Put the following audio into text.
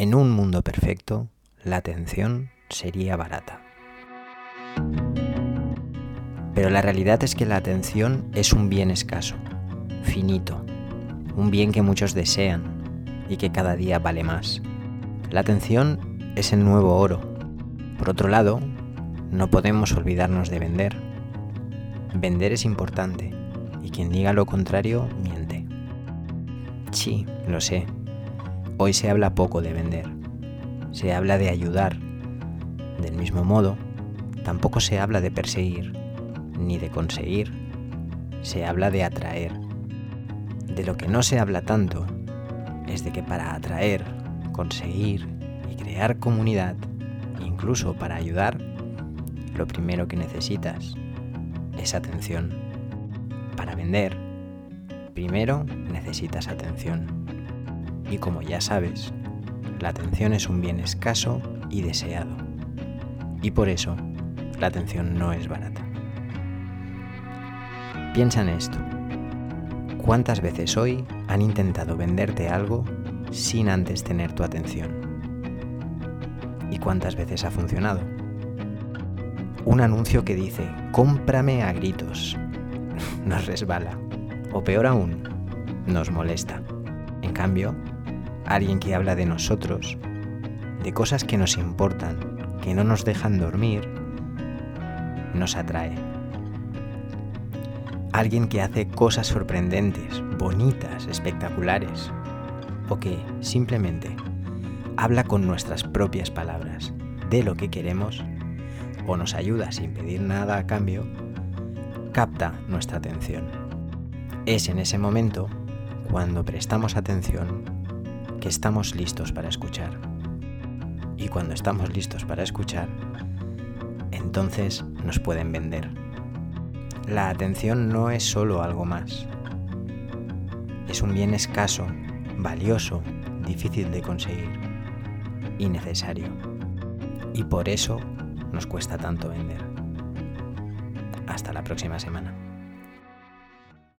En un mundo perfecto, la atención sería barata. Pero la realidad es que la atención es un bien escaso, finito, un bien que muchos desean y que cada día vale más. La atención es el nuevo oro. Por otro lado, no podemos olvidarnos de vender. Vender es importante y quien diga lo contrario miente. Sí, lo sé. Hoy se habla poco de vender. Se habla de ayudar. Del mismo modo, tampoco se habla de perseguir ni de conseguir. Se habla de atraer. De lo que no se habla tanto es de que para atraer, conseguir y crear comunidad, incluso para ayudar, lo primero que necesitas es atención. Para vender, primero necesitas atención. Y como ya sabes, la atención es un bien escaso y deseado. Y por eso, la atención no es barata. Piensa en esto. ¿Cuántas veces hoy han intentado venderte algo sin antes tener tu atención? ¿Y cuántas veces ha funcionado? Un anuncio que dice, cómprame a gritos. Nos resbala. O peor aún, nos molesta. En cambio, alguien que habla de nosotros, de cosas que nos importan, que no nos dejan dormir, nos atrae alguien que hace cosas sorprendentes, bonitas, espectaculares, o que simplemente habla con nuestras propias palabras de lo que queremos, o nos ayuda sin pedir nada a cambio, capta nuestra atención. Es en ese momento, cuando prestamos atención, que estamos listos para escuchar. Y cuando estamos listos para escuchar, entonces nos pueden vender. La atención no es solo algo más. Es un bien escaso, valioso, difícil de conseguir y necesario. Y por eso nos cuesta tanto vender. Hasta la próxima semana.